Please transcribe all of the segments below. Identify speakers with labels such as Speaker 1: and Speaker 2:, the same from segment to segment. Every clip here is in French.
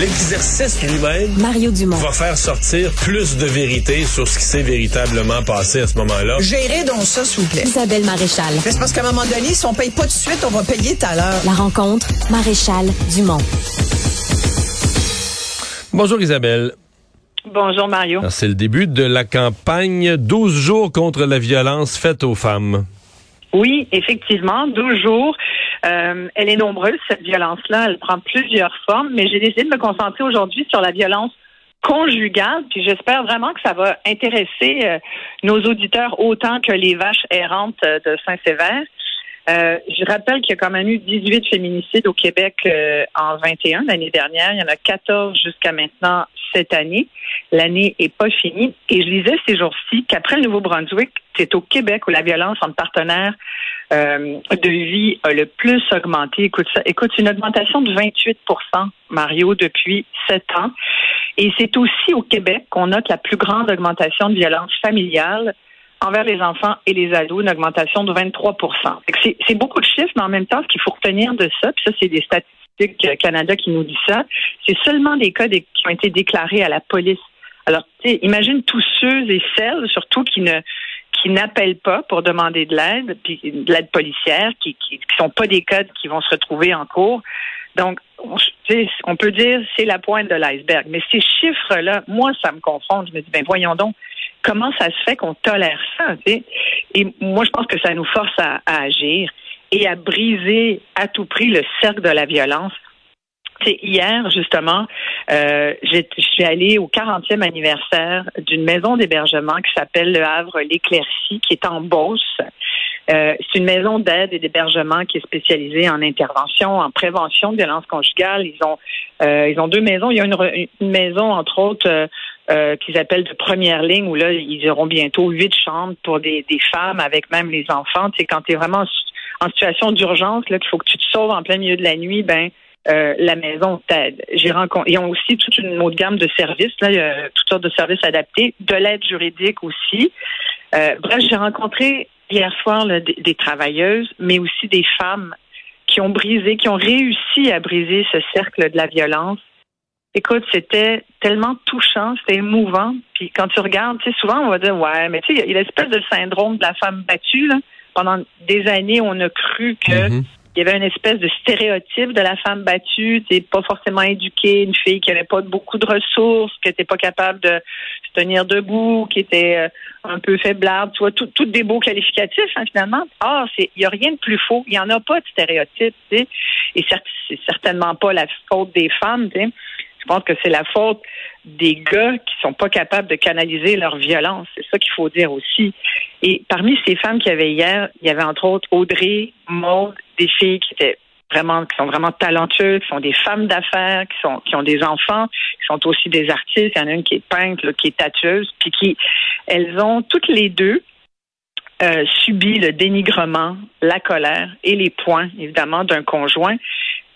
Speaker 1: L'exercice lui-même
Speaker 2: Mario Dumont.
Speaker 1: va faire sortir plus de vérité sur ce qui s'est véritablement passé à ce moment-là.
Speaker 3: Gérez donc ça, s'il vous plaît.
Speaker 2: Isabelle Maréchal.
Speaker 3: C'est parce qu'à un moment donné, si on paye pas tout de suite, on va payer tout à l'heure.
Speaker 2: La rencontre, Maréchal Dumont.
Speaker 1: Bonjour Isabelle.
Speaker 4: Bonjour Mario.
Speaker 1: Alors, C'est le début de la campagne 12 jours contre la violence faite aux femmes.
Speaker 4: Oui, effectivement, 12 jours. Euh, elle est nombreuse, cette violence-là. Elle prend plusieurs formes, mais j'ai décidé de me concentrer aujourd'hui sur la violence conjugale, puis j'espère vraiment que ça va intéresser euh, nos auditeurs autant que les vaches errantes euh, de Saint-Sévère. Euh, je rappelle qu'il y a quand même eu 18 féminicides au Québec euh, en 21 l'année dernière. Il y en a 14 jusqu'à maintenant cette année. L'année est pas finie. Et je lisais ces jours-ci qu'après le Nouveau-Brunswick, c'est au Québec où la violence entre partenaires euh, de vie a le plus augmenté. Écoute, ça, écoute, une augmentation de 28% Mario, depuis sept ans. Et c'est aussi au Québec qu'on note la plus grande augmentation de violence familiale envers les enfants et les ados, une augmentation de 23 Fait que C'est beaucoup de chiffres, mais en même temps, ce qu'il faut retenir de ça, puis ça, c'est des statistiques euh, Canada qui nous dit ça, c'est seulement des cas qui ont été déclarés à la police. Alors, imagine tous ceux et celles, surtout, qui ne qui n'appellent pas pour demander de l'aide, puis de l'aide policière, qui, qui sont pas des cas qui vont se retrouver en cours. Donc, on peut dire c'est la pointe de l'iceberg. Mais ces chiffres-là, moi, ça me confond. Je me dis, ben voyons donc, comment ça se fait qu'on tolère ça? Et moi, je pense que ça nous force à, agir et à briser à tout prix le cercle de la violence. Hier, justement, euh, je suis allée au 40e anniversaire d'une maison d'hébergement qui s'appelle le Havre l'Éclaircie, qui est en Beauce. Euh, c'est une maison d'aide et d'hébergement qui est spécialisée en intervention, en prévention de violences conjugales. Ils ont, euh, ils ont deux maisons. Il y a une, une maison, entre autres, euh, qu'ils appellent de première ligne, où là, ils auront bientôt huit chambres pour des, des femmes avec même les enfants. Sais, quand tu es vraiment en si- en situation d'urgence, là, qu'il faut que tu te sauves en plein milieu de la nuit, ben euh, la maison t'aide. J'ai rencontré, ils ont aussi toute une autre gamme de services, là, il toutes sortes de services adaptés, de l'aide juridique aussi. Euh, bref, j'ai rencontré hier soir là, des travailleuses, mais aussi des femmes qui ont brisé, qui ont réussi à briser ce cercle de la violence. Écoute, c'était tellement touchant, c'était émouvant. Puis quand tu regardes, tu sais, souvent on va dire ouais, mais tu sais, il y a l'espèce de syndrome de la femme battue. Là. Pendant des années, on a cru que
Speaker 1: Mhm.
Speaker 4: il y avait une espèce de stéréotype de la femme battue, tu sais, pas forcément éduquée, une fille qui avait pas beaucoup de ressources, qui était pas capable de se tenir debout, qui était euh, un peu faiblarde, tu vois, tout, tout des beaux qualificatifs hein, finalement. Ah, c'est, il y a rien de plus faux, il y en a pas de stéréotype, tu sais, et c'est certainement pas la faute des femmes, tu sais. Je pense que c'est la faute des gars qui sont pas capables de canaliser leur violence. C'est ça qu'il faut dire aussi. Et parmi ces femmes qu'il y avait hier, il y avait entre autres Audrey, Maud, des filles qui étaient vraiment, qui sont vraiment talentueuses, qui sont des femmes d'affaires, qui sont, qui ont des enfants, qui sont aussi des artistes. Il y en a une qui est peintre, qui est tatoueuse, puis qui, elles ont toutes les deux euh, subi le dénigrement, la colère et les points, évidemment, d'un conjoint.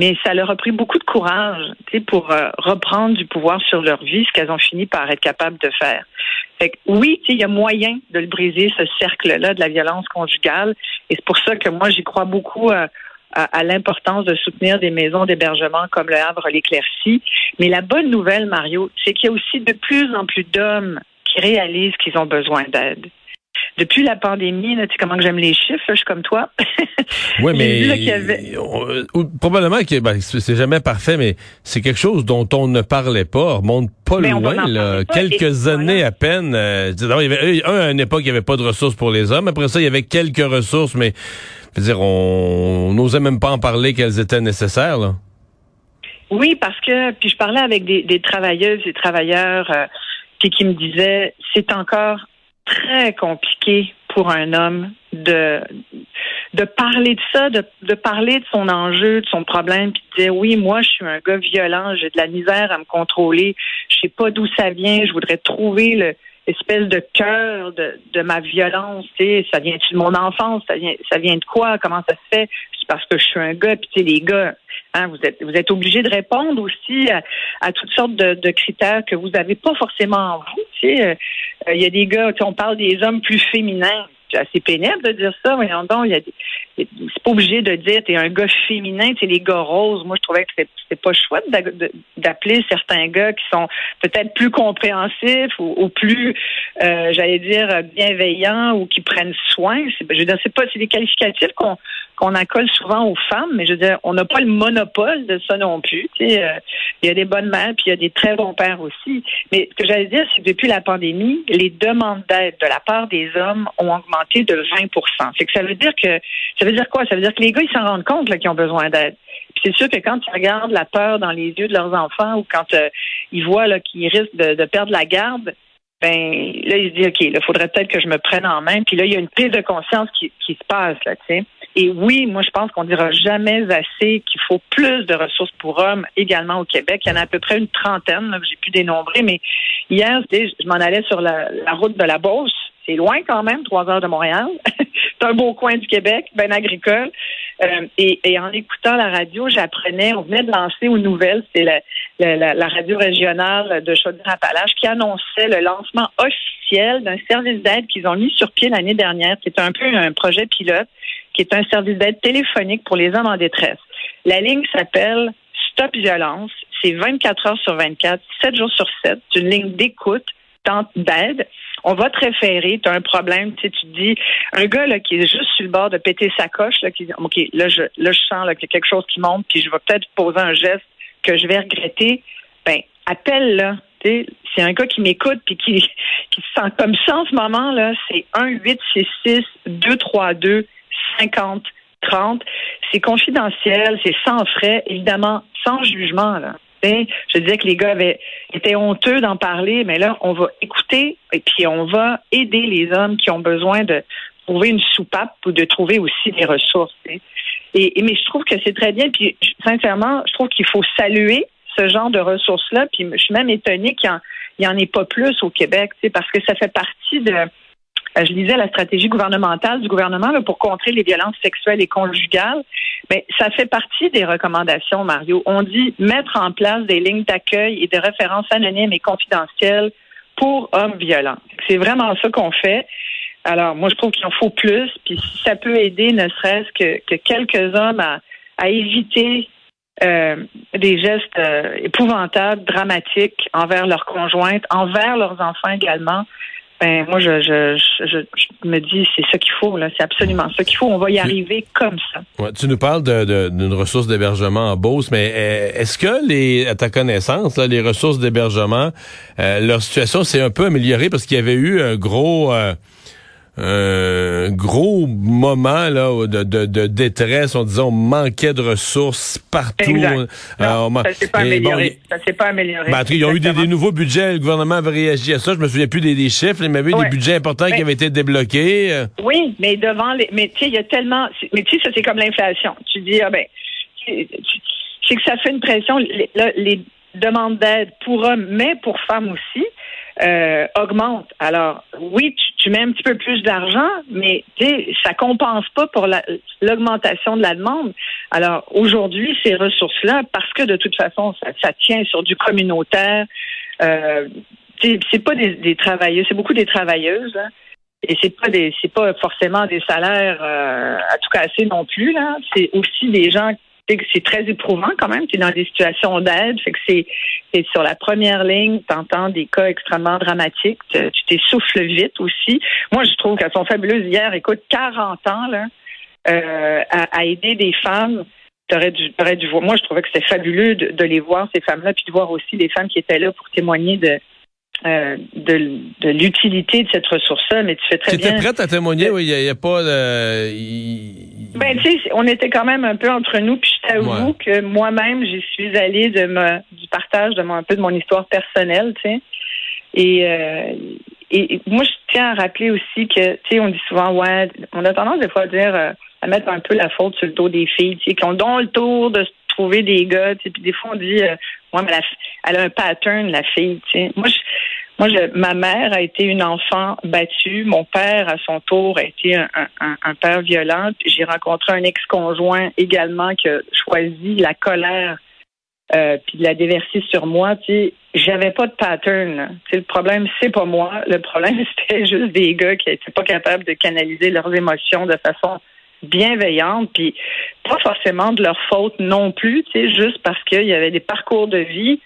Speaker 4: Mais ça leur a pris beaucoup de courage pour euh, reprendre du pouvoir sur leur vie, ce qu'elles ont fini par être capables de faire. Fait que, oui, il y a moyen de le briser, ce cercle-là de la violence conjugale. Et c'est pour ça que moi, j'y crois beaucoup euh, à, à l'importance de soutenir des maisons d'hébergement comme le Havre, l'Éclaircie. Mais la bonne nouvelle, Mario, c'est qu'il y a aussi de plus en plus d'hommes qui réalisent qu'ils ont besoin d'aide. Depuis la pandémie, là, tu sais comment que j'aime les chiffres, là, je suis comme toi.
Speaker 1: Oui, mais
Speaker 4: vu, là, qu'il y avait-
Speaker 1: on- ou- probablement que ben, c'est jamais parfait, mais c'est quelque chose dont on ne parlait pas, on remonte pas
Speaker 4: Mais
Speaker 1: loin, là,
Speaker 4: pas,
Speaker 1: quelques
Speaker 4: et
Speaker 1: années à peine. euh, il y avait, un, à une époque, il n'y avait pas de ressources pour les hommes. Après ça, il y avait quelques ressources, mais je veux dire, on n'osait même pas en parler qu'elles étaient nécessaires. Là.
Speaker 4: Oui, parce que puis je parlais avec des, des travailleuses et travailleurs euh, qui me disaient c'est encore très compliqué pour un homme de de parler de ça, de, de parler de son enjeu, de son problème, puis de dire oui, moi je suis un gars violent, j'ai de la misère à me contrôler, je sais pas d'où ça vient, je voudrais trouver le espèce de cœur de, de ma violence, tu sais, ça vient de mon enfance, ça vient ça vient de quoi, comment ça se fait C'est parce que je suis un gars, puis tu sais les gars, hein, vous êtes vous êtes obligés de répondre aussi à, toutes sortes de, de critères que vous n'avez pas forcément en vous, tu sais, Euh, il y a des gars, tu sais, on parle des hommes plus féminins. C'est assez pénible de dire ça. Voyons donc, il y a c'est pas obligé de dire t'es un gars féminin, t'es les gars roses. Moi, je trouvais que c'était pas chouette d'appeler certains gars qui sont peut-être plus compréhensifs ou, plus, euh, j'allais dire, bienveillants ou qui prennent soin. Je veux dire, c'est pas, c'est des qualificatifs qu'on qu'on accole souvent aux femmes, mais je veux dire, on n'a pas le monopole de ça non plus. Tu sais, euh, il y a des bonnes mères, puis il y a des très bons pères aussi. Mais ce que j'allais dire, c'est que depuis la pandémie, les demandes d'aide de la part des hommes ont augmenté de 20 C'est que ça veut dire que ça veut dire quoi? Ça veut dire que les gars, ils s'en rendent compte qu'ils ont besoin d'aide. c'est sûr que quand ils regardent la peur dans les yeux de leurs enfants ou quand euh, ils voient qu'ils risquent de, perdre la garde, ben là, ils se disent, OK, il faudrait peut-être que je me prenne en main. Puis là, il y a une prise de conscience qui, se passe, là, tu sais. Et oui, moi, je pense qu'on dira jamais assez qu'il faut plus de ressources pour hommes également au Québec. Il y en a à peu près une trentaine, j'ai pu dénombrer, mais hier, je m'en allais sur la, route de la Beauce. C'est loin quand même, trois heures de Montréal. c'est un beau coin du Québec, bien agricole. Euh, et, en écoutant la radio, j'apprenais, on venait de lancer aux nouvelles, c'est la, la, radio régionale de Chaudière-Appalaches qui annonçait le lancement officiel d'un service d'aide qu'ils ont mis sur pied l'année dernière. C'est un peu un projet pilote qui est un service d'aide téléphonique pour les hommes en détresse. La ligne s'appelle Stop Violence. C'est 24 heures sur 24, 7 jours sur 7. C'est une ligne d'écoute, d'aide. On va te référer, tu as un problème, tu, te dis, un gars là, qui est juste sur le bord de péter sa coche, là, qui dit, OK, là, je, là, je sens qu'il y a quelque chose qui monte, puis je vais peut-être poser un geste que je vais regretter. Ben, appelle là. C'est un gars qui m'écoute puis qui, qui se sent comme ça en ce moment, là. C'est 1 8 6 6 2 3 2 50, 30. C'est confidentiel, c'est sans frais, évidemment, sans jugement. Là. Je disais que les gars avaient été honteux d'en parler, mais là, on va écouter et puis on va aider les hommes qui ont besoin de trouver une soupape ou de trouver aussi des ressources. Et, mais je trouve que c'est très bien. Puis sincèrement, je trouve qu'il faut saluer ce genre de ressources-là. Puis je suis même étonnée qu'il n'y en, en, ait pas plus au Québec, parce que ça fait partie de je lisais la stratégie gouvernementale du gouvernement pour contrer les violences sexuelles et conjugales. Mais ça fait partie des recommandations, Mario. On dit mettre en place des lignes d'accueil et de références anonymes et confidentielles pour hommes violents. C'est vraiment ça qu'on fait. Alors, moi, je trouve qu'il en faut plus. Puis si ça peut aider, ne serait-ce que, quelques hommes à, éviter euh, des gestes euh, épouvantables, dramatiques envers leurs conjointes, envers leurs enfants également, ben moi je, je, je, me dis c'est ça qu'il faut là, c'est absolument ça qu'il faut. On va y arriver comme ça.
Speaker 1: Ouais, tu nous parles d'une ressource d'hébergement en Beauce, mais euh, est-ce que les à ta connaissance là, les ressources d'hébergement, euh, leur situation s'est un peu améliorée parce qu'il y avait eu un gros euh, un gros moment là de, de, de, détresse. On disait on manquait de ressources partout.
Speaker 4: Euh, ça s'est pas, amélioré. ça s'est pas amélioré.
Speaker 1: Ben, ils ont eu des, nouveaux budgets. Le gouvernement avait réagi à ça. Je me souviens plus des, des chiffres, mais il y avait eu des budgets importants qui avaient été débloqués.
Speaker 4: Oui, mais devant les. Mais tu sais, il y a tellement. Mais tu sais, ça c'est comme l'inflation. Tu dis ah ben, c'est que ça fait une pression. Les, les demandes d'aide pour hommes, mais pour femmes aussi euh, augmente. Alors, oui, tu, mets un petit peu plus d'argent, mais ça compense pas pour l'augmentation de la demande. Alors, aujourd'hui, ces ressources-là, parce que de toute façon, ça, tient sur du communautaire, euh, c'est pas des, c'est beaucoup des travailleuses. Et c'est pas pas forcément des salaires euh, à tout casser non plus là. C'est aussi des gens c'est très éprouvant quand même. Tu es dans des situations d'aide, fait que c'est sur la première ligne, tu entends des cas extrêmement dramatiques, tu t'essouffles vite aussi. Moi, je trouve qu'elles sont fabuleuses hier. Écoute, 40 ans là, euh, à, aider des femmes. T'aurais dû, aurais dû voir. Moi, je trouvais que c'était fabuleux de, de, les voir, ces femmes-là, puis de voir aussi les femmes qui étaient là pour témoigner de, euh, de, de l'utilité de cette ressource-là, mais tu fais très bien.
Speaker 1: Tu étais prête à témoigner, oui, il n'y a, pas de...
Speaker 4: Ben, tu sais, on était quand même un peu entre nous, puis je t'avoue que moi-même, j'y suis allée de me, du partage de mon, un peu de mon histoire personnelle, tu sais. Et, euh, et, moi, je tiens à rappeler aussi que, tu sais, on dit souvent, ouais, on a tendance des fois à dire, euh, à mettre un peu la faute sur le dos des filles, tu sais, qui ont donc le tour de trouver des gars, tu sais, puis des fois on dit, euh, ouais, mais elle a un pattern, la fille, tu sais. Moi, je, moi, je, ma mère a été une enfant battue. Mon père, à son tour, a été un, un, père violent. J'ai rencontré un ex-conjoint également qui a choisi la colère euh, puis de la déverser sur moi, tu j'avais pas de pattern. Tu le problème, c'est pas moi. Le problème, c'était juste des gars qui étaient pas capables de canaliser leurs émotions de façon bienveillante, puis pas forcément de leur faute non plus, juste parce qu'il y avait des parcours de vie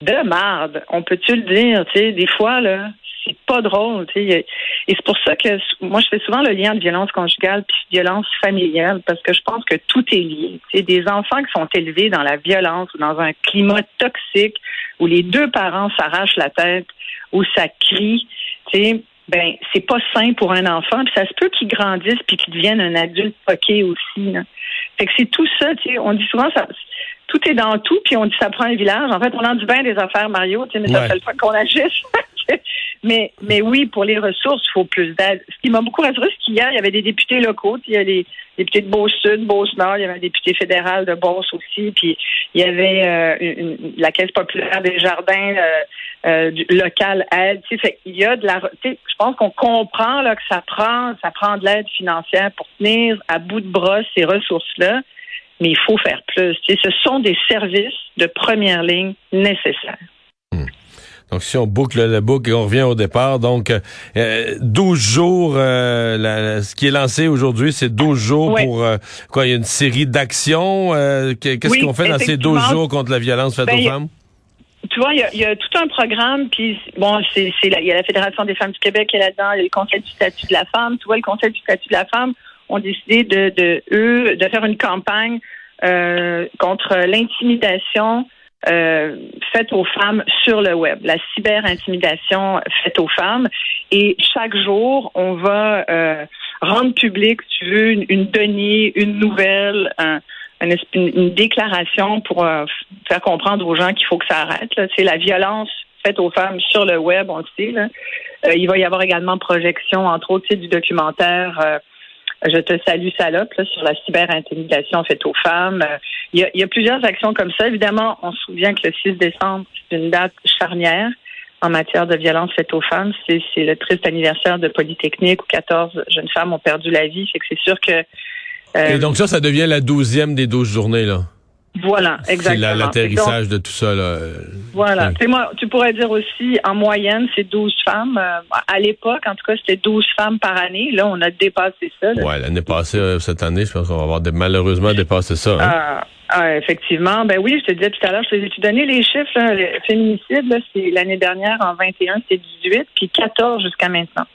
Speaker 4: de marde. On peut-tu le dire, tu sais, des fois, là, c'est pas drôle, tu. Et c'est pour ça que moi, je fais souvent le lien de violence conjugale puis violence familiale, parce que je pense que tout est lié. Tu des enfants qui sont élevés dans la violence ou dans un climat toxique où les deux parents s'arrachent la tête, où ça crie, tu ben c'est pas sain pour un enfant. Puis ça se peut qu'il grandisse puis qu'il devienne un adulte poqué aussi. Là. Fait que c'est tout ça, tu sais. On dit souvent ça tout est dans tout, puis on dit ça prend un village. En fait, on en dit bien des affaires, Mario, tu sais, mais ça fait le temps qu'on agisse. mais, mais oui, pour les ressources, il faut plus d'aide. Ce qui m'a beaucoup rassuré, c'est qu'hier, il y avait des députés locaux. Il y a des députés de Beauce-Sud, Beauce-Nord, il y avait un député fédéral de Beauce aussi, puis il y avait euh, la Caisse populaire des jardins euh, euh, local aide. Il y a de la. Je pense qu'on comprend là, que ça prend, ça prend de l'aide financière pour tenir à bout de bras ces ressources-là mais il faut faire plus. Ce sont des services de première ligne nécessaires.
Speaker 1: Donc, si on boucle le boucle et on revient au départ, donc euh, 12 jours, euh, ce qui est lancé aujourd'hui, c'est 12 jours pour euh, quoi? Il y a une série d'actions. Euh, qu'est-ce qu'on fait dans ces 12 jours contre la violence faite
Speaker 4: ben,
Speaker 1: aux femmes?
Speaker 4: Tu vois, il y, a, tout un programme, puis bon, c'est il y a la Fédération des femmes du Québec qui est là-dedans, y le Conseil du statut de la femme. Tu vois, le Conseil du statut de la femme, ont décidé de, de eux de faire une campagne euh, contre l'intimidation euh, faite aux femmes sur le web, la cyber-intimidation faite aux femmes. Et chaque jour, on va euh, rendre public, si tu veux, une, une donnée, une nouvelle, un, une, déclaration pour euh, faire comprendre aux gens qu'il faut que ça arrête. C'est la violence faite aux femmes sur le web, on le sait. Là. Euh, il va y avoir également projection, entre autres, du documentaire je te salue, salope, là, sur la cyber-intimidation faite aux femmes. Euh, il y, a, il y, a, plusieurs actions comme ça. Évidemment, on se souvient que le 6 décembre, c'est une date charnière en matière de violence faite aux femmes. C'est, le triste anniversaire de Polytechnique où 14 jeunes femmes ont perdu la vie. Fait que c'est sûr que...
Speaker 1: Euh, Et donc ça, ça devient la douzième des douze journées, là?
Speaker 4: Voilà, exactement.
Speaker 1: C'est l'atterrissage de tout ça. Là.
Speaker 4: Voilà. Ouais. Moi, tu pourrais dire aussi, en moyenne, c'est 12 femmes. Euh, à l'époque, en tout cas, c'était 12 femmes par année. Là, on a dépassé ça.
Speaker 1: Oui, l'année passée, euh, cette année, je pense qu'on va avoir malheureusement dépassé ça. Hein?
Speaker 4: Ah, ah, effectivement. Ben oui, je te disais tout à l'heure, je t'ai donné les chiffres. Là, le féminicide, c'est l'année dernière, en 21, c'est 18, puis 14 jusqu'à maintenant.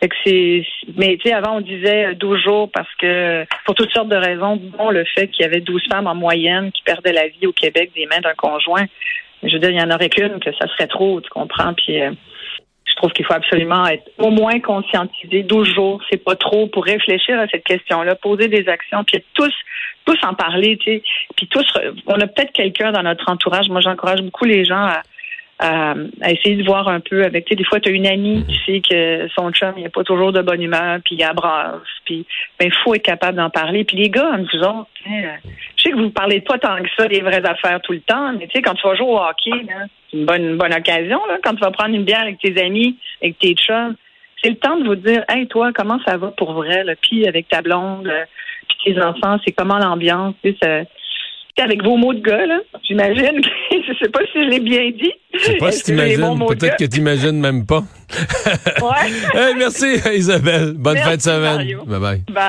Speaker 4: Fait que c'est, mais tu sais, avant on disait 12 jours parce que pour toutes sortes de raisons, bon, le fait qu'il y avait 12 femmes en moyenne qui perdaient la vie au Québec des mains d'un conjoint, je veux dire, il y en aurait qu'une que ça serait trop, tu comprends? Puis euh, je trouve qu'il faut absolument être au moins conscientisé. 12 jours, c'est pas trop pour réfléchir à cette question-là, poser des actions, puis tous tous en parler, tu sais. Puis tous, on a peut-être quelqu'un dans notre entourage. Moi, j'encourage beaucoup les gens à à, essayer de voir un peu avec, tu sais, des fois, tu as une amie, tu sais que son chum, il n'est pas toujours de bonne humeur, puis il abrasse, puis ben, il faut être capable d'en parler. Puis les gars, vous autres, je sais que vous parlez pas tant que ça des vraies affaires tout le temps, mais tu sais, quand tu vas jouer au hockey, c'est une bonne, une bonne occasion, là, quand tu vas prendre une bière avec tes amis, avec tes chums, c'est le temps de vous dire, hey, toi, comment ça va pour vrai, là, puis avec ta blonde, puis tes enfants, c'est comment l'ambiance, tu sais, avec vos mots de gars, là, j'imagine. je sais pas si je l'ai bien dit.
Speaker 1: Je sais pas si t'imagines. Peut-être que t'imagines même pas.
Speaker 4: ouais.
Speaker 1: hey, merci, Isabelle. Bonne fin de semaine. Bye bye. bye.